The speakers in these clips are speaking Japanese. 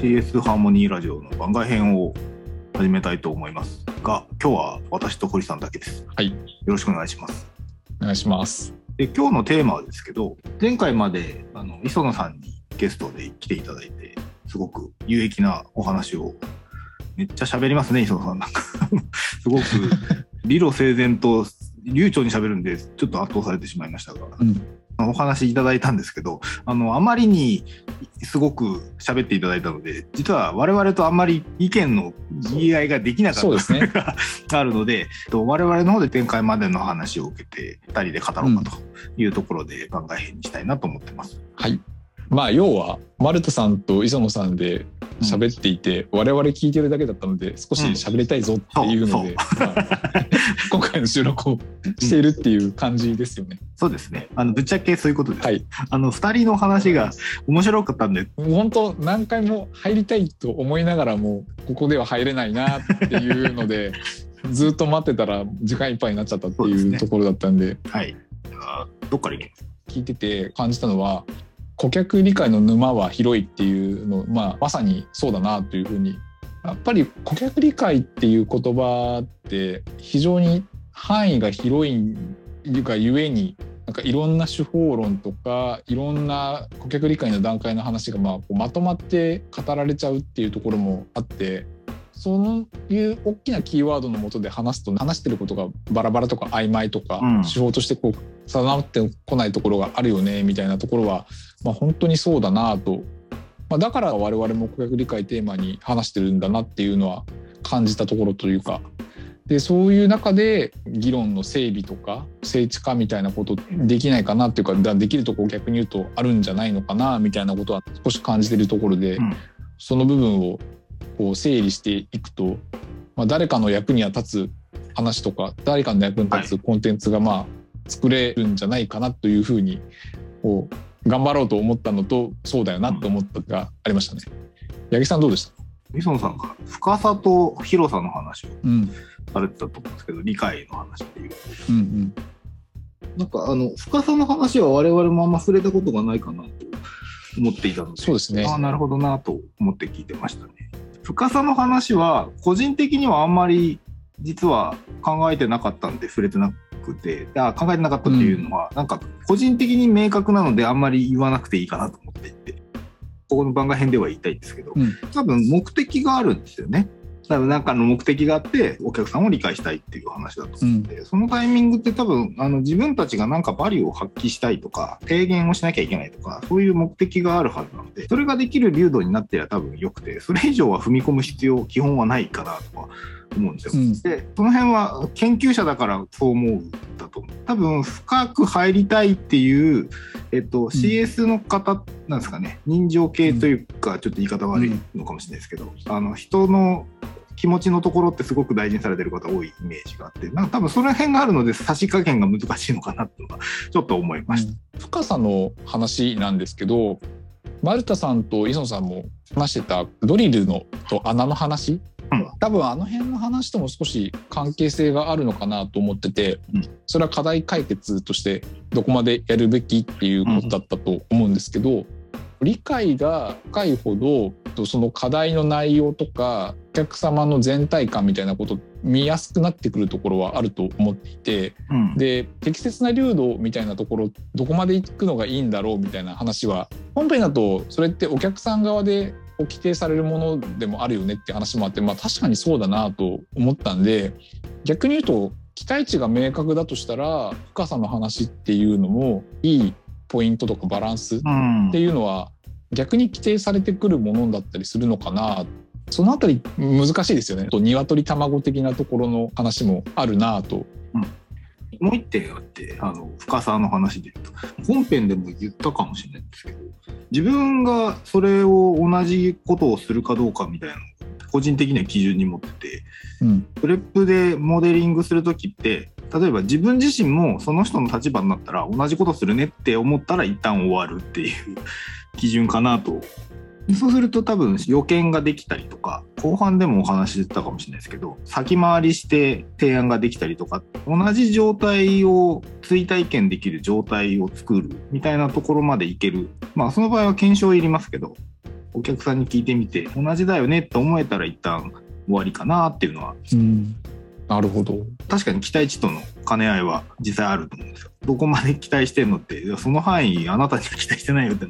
CS ハーモニーラジオの番外編を始めたいと思いますが、今日は私と堀さんだけです。はい。よろしくお願いします。お願いします。で今日のテーマはですけど、前回まであの磯野さんにゲストで来ていただいて、すごく有益なお話を、めっちゃ喋りますね、磯野さん。なんか、すごく理路整然と流暢に喋るんで、ちょっと圧倒されてしまいましたが、うん。お話いただいたんですけど、あの、あまりにすごく喋っていただいたので、実は我々とあんまり意見の言い合いができなかったね があるので、と我々の方で展開までの話を受けて、二人で語ろうかというところで番外編にしたいなと思ってます。はい。まあ、要は、丸田さんと磯野さんで喋っていて、我々聞いてるだけだったので、少し喋りたいぞっていうので、まあ 今回の収録をしているっていう感じですよね。そうですね。あの、ぶっちゃけそういうことです。はい。あの、二人の話が面白かったんで、本当何回も入りたいと思いながらも、ここでは入れないなっていうので、ずっと待ってたら時間いっぱいになっちゃったってそうねいうところだったんで、はい。どっから行きます聞いてて感じたのは顧客理解の沼は広いっていうの、まあ、まさにそうだなというふうにやっぱり顧客理解っていう言葉って非常に範囲が広いがゆえになんかいろんな手法論とかいろんな顧客理解の段階の話がまあこうまとまって語られちゃうっていうところもあってそういう大きなキーワードのもとで話すと話してることがバラバラとか曖昧とか、うん。手法としてこう定まってこないところがあるよねみたいなところは、まあ、本当にそうだなと、まあ、だから我々も顧客理解テーマに話してるんだなっていうのは感じたところというか。でそういう中で議論の整備とか聖地化みたいなことできないかなっていうかだできるとこ逆に言うとあるんじゃないのかなみたいなことは少し感じてるところで、うん。その部分をこう整理していくと、まあ、誰かの役には立つ話とか誰かの役に立つコンテンツがまあ作れるんじゃないかなというふうにこう頑張ろうと思ったのとそうだよなと思ったがありましたね。八木さんどうでした？磯野さんが深さと広さの話をうんされてたと思うんですけど、理解の話っていう。うんうんなんかあの深さの話は我々もあんま触れたことがないかなと思っていたので、そうですねああなるほどなと思って聞いてましたね。深さの話は個人的にはあんまり実は考えてなかったんで触れてなくて、あ考えてなかったっていうのは、なんか個人的に明確なのであんまり言わなくていいかなと思っていて、ここの番外編では言いたいんですけど、うん。多分目的があるんですよね。多分何かの目的があってお客さんを理解したいっていう話だと思うん。で、そのタイミングって多分あの自分たちが何かバリューを発揮したいとか提言をしなきゃいけないとかそういう目的があるはずなのでそれができる流度になってりゃ多分よくてそれ以上は踏み込む必要基本はないかなとは思うんですよ。うんでその辺は研究者だからそう思うんだと思う。多分深く入りたいっていう、えっと、CS の方なんですかね人情系というかちょっと言い方悪いのかもしれないですけど、あの人の気持ちのところってすごく大事にされてる方多いイメージがあってなんか多分その辺があるので差し加減が難しいのかなっていうのはちょっと思いました。深さの話なんですけど丸田さんと磯野さんも話してたドリルのと穴の話、うん多分あの辺の話とも少し関係性があるのかなと思ってて、うん。それは課題解決としてどこまでやるべきっていうことだったと思うんですけど、理解が深いほどその課題の内容とかお客様の全体感みたいなこと見やすくなってくるところはあると思っていて。うん。で適切な流度みたいなところどこまで行くのがいいんだろうみたいな話は本編だとそれってお客さん側でこう規定されるものでもあるよねって話もあって、まあ、確かにそうだなと思ったんで逆に言うと期待値が明確だとしたら深さの話っていうのもいいポイントとかバランスっうん。ていうのは逆に規定されてくるものだったりするのかな。そのあたり難しいですよね。と鶏卵的なところの話もあるなともう一点あってあの深さの話で言うと本編でも言ったかもしれないんですけど自分がそれを同じことをするかどうかみたいなのを個人的には基準に持っててうん。プレップでモデリングする時って例えば自分自身もその人の立場になったら同じことするねって思ったら一旦終わるっていう基準かなとそうすると多分予見ができたりとか後半でもお話ししてたかもしれないですけど先回りして提案ができたりとか同じ状態を追体験できる状態を作るみたいなところまでいけるまあその場合は検証いりますけどお客さんに聞いてみて同じだよねと思えたら一旦終わりかなっていうのはうん、なるほど。確かに期待値との兼ね合いは実際あると思うんですよ。どこまで期待してんのってその範囲あなたには期待してないよって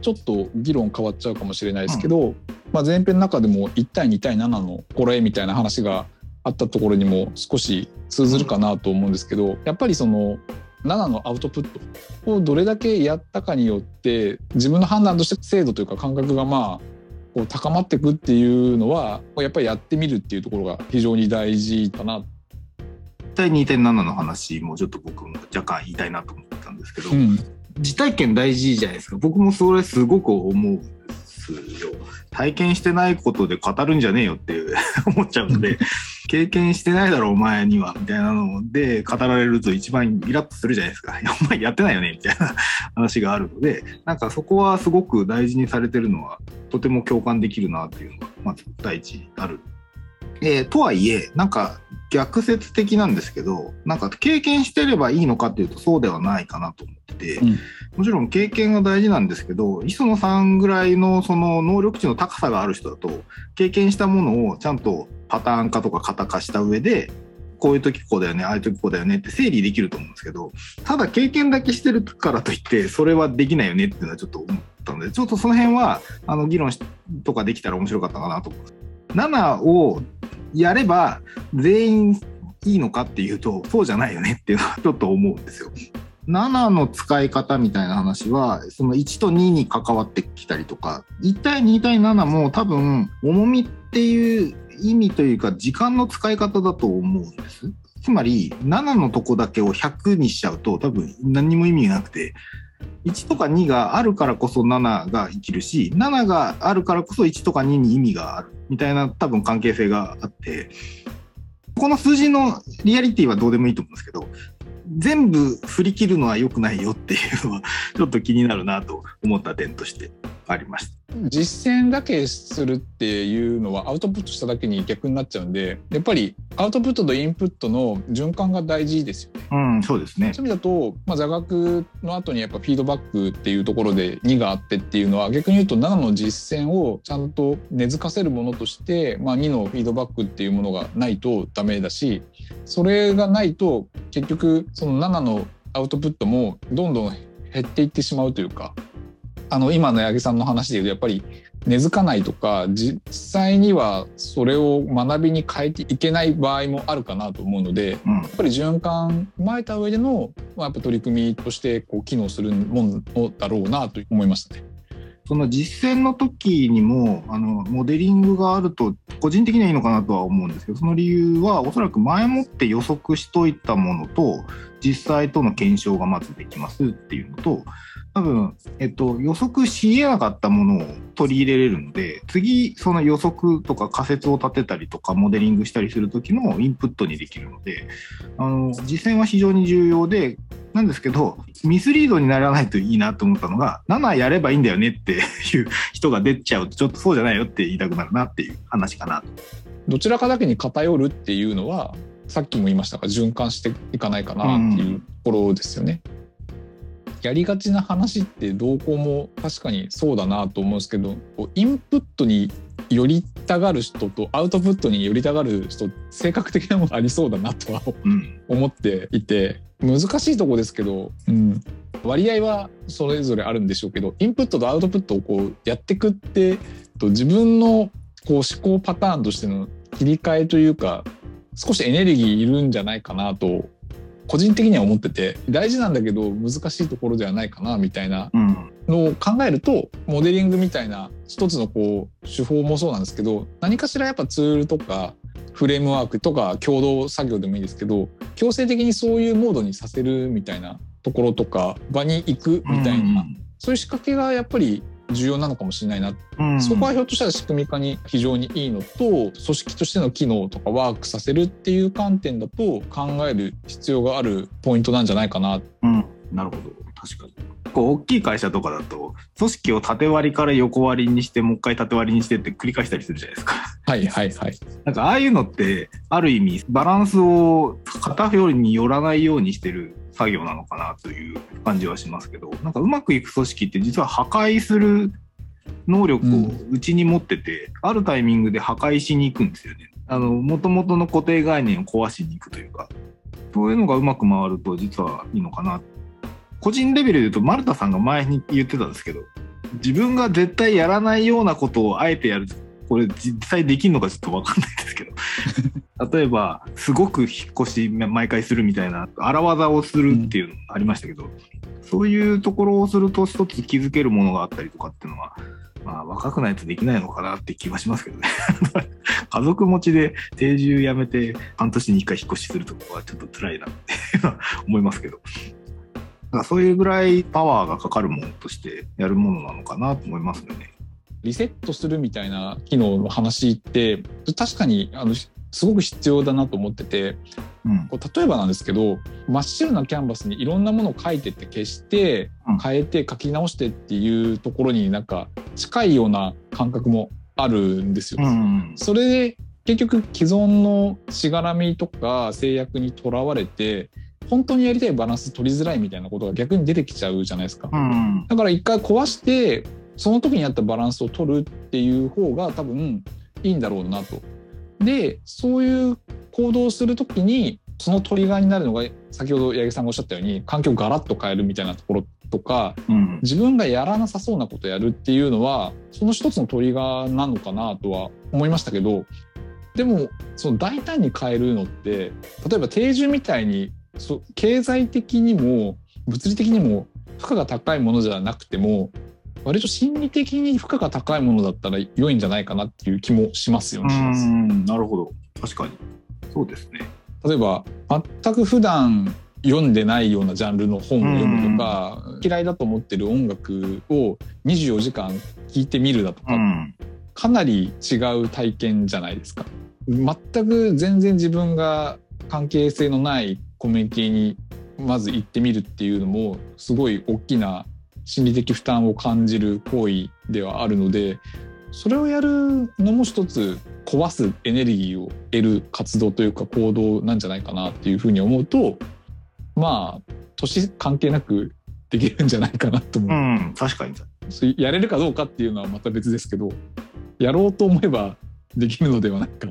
ちょっと議論変わっちゃうかもしれないですけど、まあ、前編の中でも1対2対7のこれみたいな話があったところにも少し通ずるかなと思うんですけどやっぱりその7のアウトプットをどれだけやったかによって自分の判断として精度というか感覚がまあこう高まっていくっていうのはやっぱりやってみるっていうところが非常に大事かな。1対2.7の話もちょっと僕も若干言いたいなと思ったんですけど、うん実体験大事じゃないですか僕もそれすごく思うんですよ体験してないことで語るんじゃねえよって 思っちゃうので経験してないだろお前にはみたいなので語られると一番イラッとするじゃないですか お前やってないよねみたいな 話があるのでなんかそこはすごく大事にされてるのはとても共感できるなっていうのがまず第一ある。えーとはいえなんか逆説的なんですけどなんか経験してればいいのかっていうとそうではないかなと思ってて、うんもちろん経験が大事なんですけど磯野さんぐらいのその能力値の高さがある人だと経験したものをちゃんとパターン化とか型化した上でこういう時こうだよねああいう時こうだよねって整理できると思うんですけどただ経験だけしてるからといってそれはできないよねっていうのはちょっと思ったのでちょっとその辺はあの議論しとかできたら面白かったかなと思います。7をやれば全員いいのかっていうとそうじゃないよねっていうのはちょっと思うんですよ。7の使い方みたいな話はその1と2に関わってきたりとか1対2対7も多分重みっていう意味というか時間の使い方だと思うんです。つまり7のとこだけを100にしちゃうと多分何にも意味がなくて1とか2があるからこそ7が生きるし7があるからこそ1とか2に意味がある。みたいな多分関係性があってこの数字のリアリティはどうでもいいと思うんですけど全部振り切るのは良くないよっていうのはちょっと気になるなと思った点としてありました。実践だけするっていうのはアウトプットしただけに逆になっちゃうんでやっぱりアウトプットとインプットの循環が大事ですよね。うん、そうですね。そういう意味だと、まあ、座学の後にやっぱフィードバックっていうところで2があってっていうのは逆に言うと7の実践をちゃんと根付かせるものとして、まあ、2のフィードバックっていうものがないとダメだしそれがないと結局その7のアウトプットもどんどん減っていってしまうというかあの今の八木さんの話でいうとやっぱり根付かないとか実際にはそれを学びに変えていけない場合もあるかなと思うのでうんやっぱり循環踏まえた上での、まあ、やっぱ取り組みとしてこう機能するものだろうなと思いましたね。その実践の時にもあのモデリングがあると個人的にはいいのかなとは思うんですけどその理由はおそらく前もって予測しといたものと実際との検証がまずできますっていうのと多分、えっと、予測し得なかったものを取り入れれるので次その予測とか仮説を立てたりとかモデリングしたりする時のインプットにできるのであの実践は非常に重要でなんですけどミスリードにならないといいなと思ったのが7やればいいんだよねっていう人が出ちゃうとちょっとそうじゃないよって言いたくなるなっていう話かなと。どちらかだけに偏るっていうのはさっきも言いましたが循環していかないかなっていうところですよね。やりがちな話ってどうこうも確かにそうだなと思うんですけどインプットに寄りたがる人とアウトプットに寄りたがる人性格的なものありそうだなとはうん思っていて難しいとこですけど、うん、割合はそれぞれあるんでしょうけどインプットとアウトプットをこうやってくってと自分のこう思考パターンとしての切り替えというか少しエネルギーいるんじゃないかなと個人的には思ってて大事なんだけど難しいところではないかなみたいなうん。のを考えるとモデリングみたいな一つのこう手法もそうなんですけど何かしらやっぱツールとかフレームワークとか共同作業でもいいですけど強制的にそういうモードにさせるみたいなところとか場に行くみたいな、そういう仕掛けがやっぱり重要なのかもしれないな、うん。そこはひょっとしたら仕組み化に非常にいいのと組織としての機能とかワークさせるっていう観点だと考える必要があるポイントなんじゃないかな。うん、なるほど。確かに。こう大きい会社とかだと組織を縦割りから横割りにしてもう一回縦割りにしてって繰り返したりするじゃないですか。はいはいはい。なんかああいうのってある意味バランスを片方に寄らないようにしてる作業なのかなという感じはしますけどなんかうまくいく組織って実は破壊する能力をうちに持ってて、あるタイミングで破壊しに行くんですよね。あの、元々の固定概念を壊しに行くというか、そういうのがうまく回ると実はいいのかな。個人レベルで言うと、丸田さんが前に言ってたんですけど、自分が絶対やらないようなことをあえてやる。これ実際できるのかちょっとわかんないですけど。例えば、すごく引っ越し毎回するみたいな、荒技をするっていうのがありましたけど、そういうところをすると一つ気づけるものがあったりとかっていうのは、まあ若くないとできないのかなって気はしますけどね。家族持ちで定住やめて半年に一回引っ越しするとかはちょっと辛いなって思いますけど。だそういうぐらいパワーがかかるものとしてやるものなのかなと思いますよね。リセットするみたいな機能の話って確かにあのすごく必要だなと思ってて、うん、こう例えばなんですけど真っ白なキャンバスにいろんなものを書いてって消して変えて書き直してっていうところになんか近いような感覚もあるんですよ。うん、それで結局既存のしがらみとか制約にとらわれて本当にやりたいバランス取りづらいみたいなことが逆に出てきちゃうじゃないですか。うん、だから一回壊してその時にあったバランスを取るっていう方が多分いいんだろうなと。でそういう行動をする時にそのトリガーになるのが先ほど八木さんがおっしゃったように環境をガラッと変えるみたいなところとか、うん、自分がやらなさそうなことをやるっていうのはその一つのトリガーなのかなとは思いましたけどでもその大胆に変えるのって例えば定住みたいにそ経済的にも物理的にも負荷が高いものじゃなくても割と心理的に負荷が高いものだったら良いんじゃないかなっていう気もしますよね。なるほど確かにそうですね。例えば全く普段読んでないようなジャンルの本を読むとか、嫌いだと思ってる音楽を24時間聴いてみるだとか、かなり違う体験じゃないですか。全く全然自分が関係性のないコミュニティにまず行ってみるっていうのもすごい大きな心理的負担を感じる行為ではあるのでそれをやるのも一つ壊すエネルギーを得る活動というか行動なんじゃないかなっていうふうに思うとまあ年関係なくできるんじゃないかなと思う。うん、確かにやれるかどうかっていうのはまた別ですけどやろうと思えばできるのではないか。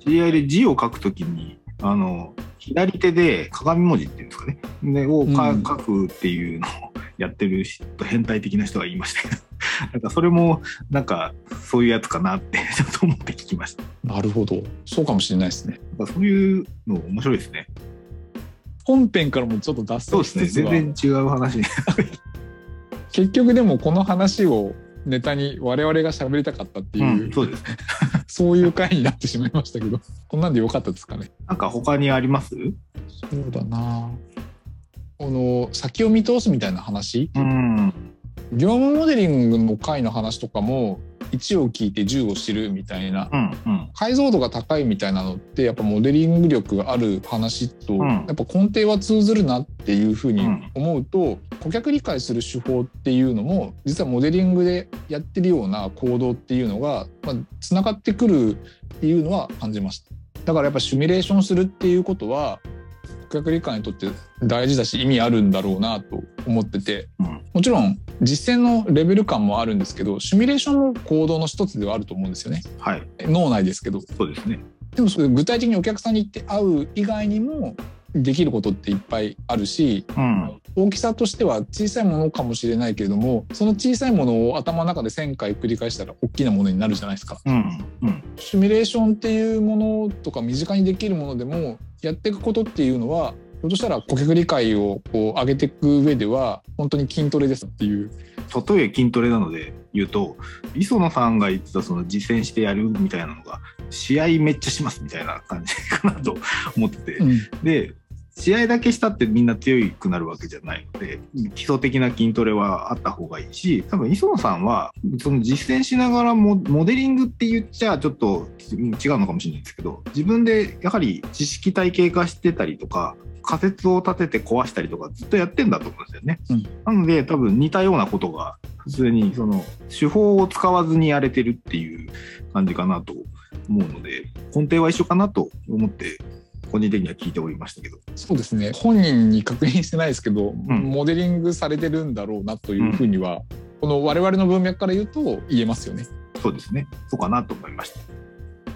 知り合いで字を書くときにあの左手で鏡文字っていうんですかね、ねをか、うん、書くっていうのをやってる人変態的な人が言いましたけど。なんかそれもなんかそういうやつかなってちょっと思って聞きました。なるほど。そうかもしれないですね。そういうの面白いですね。本編からもちょっと脱線しつつは、ね、全然違う話。結局でもこの話をネタに我々が喋りたかったっていう、うん、そうですそういう回になってしまいましたけどこんなんでよかったですかね？なんか他にあります？そうだな。この先を見通すみたいな話、うん、業務モデリングの回の話とかも1を聞いて10を知るみたいな、うんうん、解像度が高いみたいなのってやっぱモデリング力がある話と、うん、やっぱ根底は通ずるなっていうふうに思うと、うん、顧客理解する手法っていうのも実はモデリングでやってるような行動っていうのが、まあ、つながってくるっていうのは感じました。だからやっぱシミュレーションするっていうことは顧客理解にとって大事だし意味あるんだろうなと思ってて、うん、もちろん実践のレベル感もあるんですけどシミュレーションの行動の一つではあると思うんですよね、はい、脳内ですけど。そうですね。でも具体的にお客さんに行って会う以外にもできることっていっぱいあるし、うん、大きさとしては小さいものかもしれないけれどもその小さいものを頭の中で1,000回繰り返したら大きなものになるじゃないですか。うんうん、シミュレーションっていうものとか身近にできるものでもやっていくことっていうのはひょっとしたら顧客理解をこう上げていく上では本当に筋トレですっていう。例え筋トレなので言うと磯野さんが言ってたその実践してやるみたいなのが試合めっちゃしますみたいな感じかなと思ってて、うん、で試合だけしたってみんな強くなるわけじゃないので基礎的な筋トレはあった方がいいし多分磯野さんはその実践しながらモモデリングって言っちゃちょっと違うのかもしれないですけど自分でやはり知識体系化してたりとか仮説を立てて壊したりとかずっとやってんだと思うんですよね。うん、なので多分似たようなことが普通にその手法を使わずにやれてるっていう感じかなと思うので根底は一緒かなと思って個人的には聞いておりましたけどそうですね本人に確認してないですけど、うん、モデリングされてるんだろうなというふうにはこの我々の文脈から言うと言えますよね。そうですね。そうかなと思いました。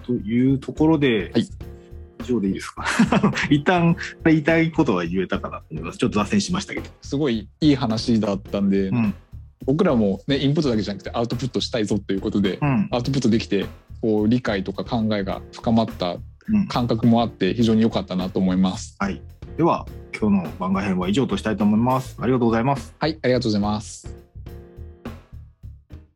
というところで、はい以上でいいですか？一旦言いたいことは言えたかなと思います。ちょっと脱線しましたけど。すごいいい話だったんで、うん。僕らもねインプットだけじゃなくてアウトプットしたいぞということで、うん。アウトプットできてこう理解とか考えが深まったうん感覚もあって非常に良かったなと思います。はい。では、今日の番外編は以上としたいと思います。ありがとうございます。はい、ありがとうございます。